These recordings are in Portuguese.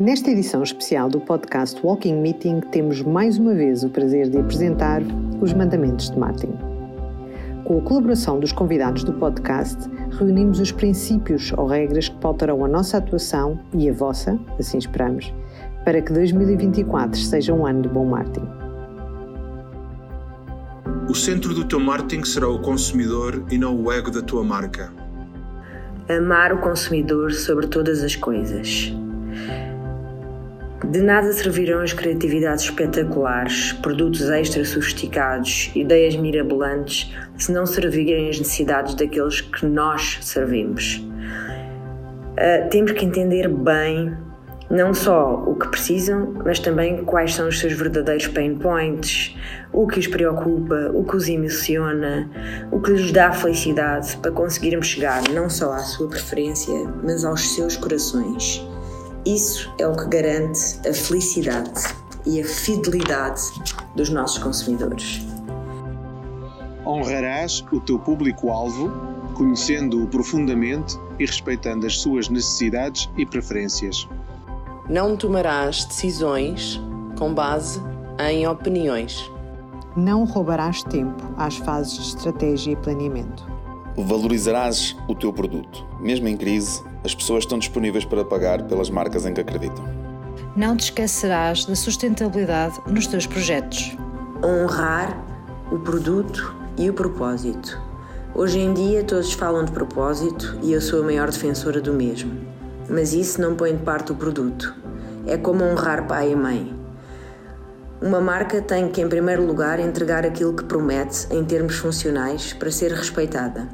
Nesta edição especial do podcast Walking Meeting, temos mais uma vez o prazer de apresentar os mandamentos de Martin. Com a colaboração dos convidados do podcast, reunimos os princípios ou regras que pautarão a nossa atuação e a vossa, assim esperamos, para que 2024 seja um ano de bom marketing. O centro do teu marketing será o consumidor e não o ego da tua marca. Amar o consumidor sobre todas as coisas. De nada servirão as criatividades espetaculares, produtos extra sofisticados, ideias mirabolantes, se não servirem as necessidades daqueles que nós servimos. Uh, temos que entender bem não só o que precisam, mas também quais são os seus verdadeiros pain points, o que os preocupa, o que os emociona, o que lhes dá felicidade para conseguirmos chegar não só à sua preferência, mas aos seus corações. Isso é o que garante a felicidade e a fidelidade dos nossos consumidores. Honrarás o teu público-alvo, conhecendo-o profundamente e respeitando as suas necessidades e preferências. Não tomarás decisões com base em opiniões. Não roubarás tempo às fases de estratégia e planeamento. Valorizarás o teu produto. Mesmo em crise, as pessoas estão disponíveis para pagar pelas marcas em que acreditam. Não te esquecerás da sustentabilidade nos teus projetos. Honrar o produto e o propósito. Hoje em dia todos falam de propósito e eu sou a maior defensora do mesmo. Mas isso não põe de parte o produto. É como honrar pai e mãe. Uma marca tem que, em primeiro lugar, entregar aquilo que promete em termos funcionais para ser respeitada.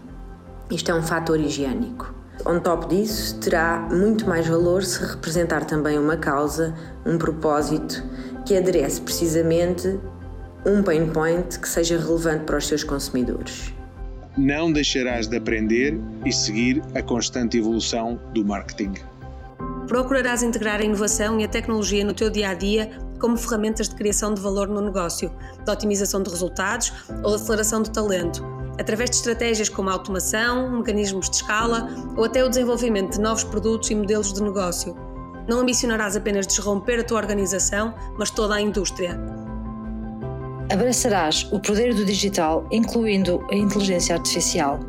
Isto é um fator higiênico. On top disso, terá muito mais valor se representar também uma causa, um propósito que aderece precisamente um pain point que seja relevante para os seus consumidores. Não deixarás de aprender e seguir a constante evolução do marketing. Procurarás integrar a inovação e a tecnologia no teu dia a dia como ferramentas de criação de valor no negócio, de otimização de resultados ou de aceleração de talento através de estratégias como a automação, mecanismos de escala ou até o desenvolvimento de novos produtos e modelos de negócio. Não ambicionarás apenas desromper a tua organização, mas toda a indústria. Abraçarás o poder do digital, incluindo a inteligência artificial.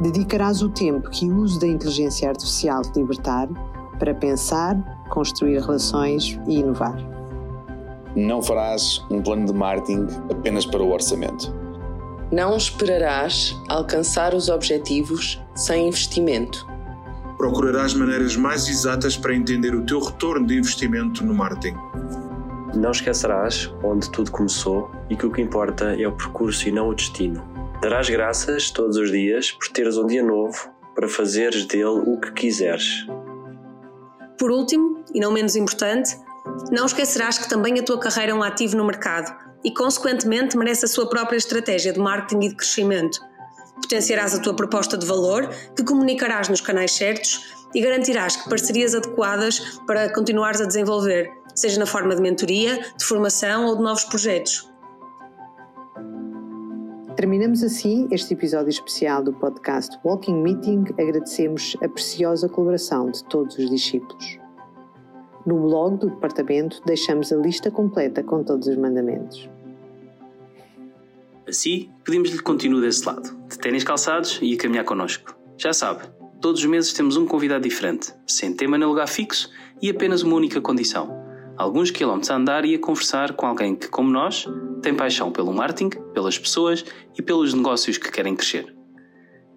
Dedicarás o tempo que o uso da inteligência artificial te libertar para pensar, construir relações e inovar. Não farás um plano de marketing apenas para o orçamento não esperarás alcançar os objetivos sem investimento. Procurarás maneiras mais exatas para entender o teu retorno de investimento no marketing. Não esquecerás onde tudo começou e que o que importa é o percurso e não o destino. Darás graças todos os dias por teres um dia novo para fazeres dele o que quiseres. Por último, e não menos importante, não esquecerás que também a tua carreira é um ativo no mercado e, consequentemente, merece a sua própria estratégia de marketing e de crescimento. Potenciarás a tua proposta de valor, que comunicarás nos canais certos e garantirás que parcerias adequadas para continuares a desenvolver, seja na forma de mentoria, de formação ou de novos projetos. Terminamos assim este episódio especial do podcast Walking Meeting. Agradecemos a preciosa colaboração de todos os discípulos. No blog do departamento deixamos a lista completa com todos os mandamentos. Assim, pedimos-lhe que continue desse lado, de ténis calçados e a caminhar connosco. Já sabe, todos os meses temos um convidado diferente, sem tema nem lugar fixo e apenas uma única condição: alguns quilómetros a andar e a conversar com alguém que, como nós, tem paixão pelo marketing, pelas pessoas e pelos negócios que querem crescer.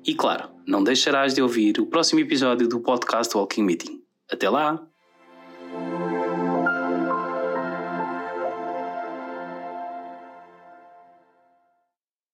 E claro, não deixarás de ouvir o próximo episódio do podcast Walking Meeting. Até lá!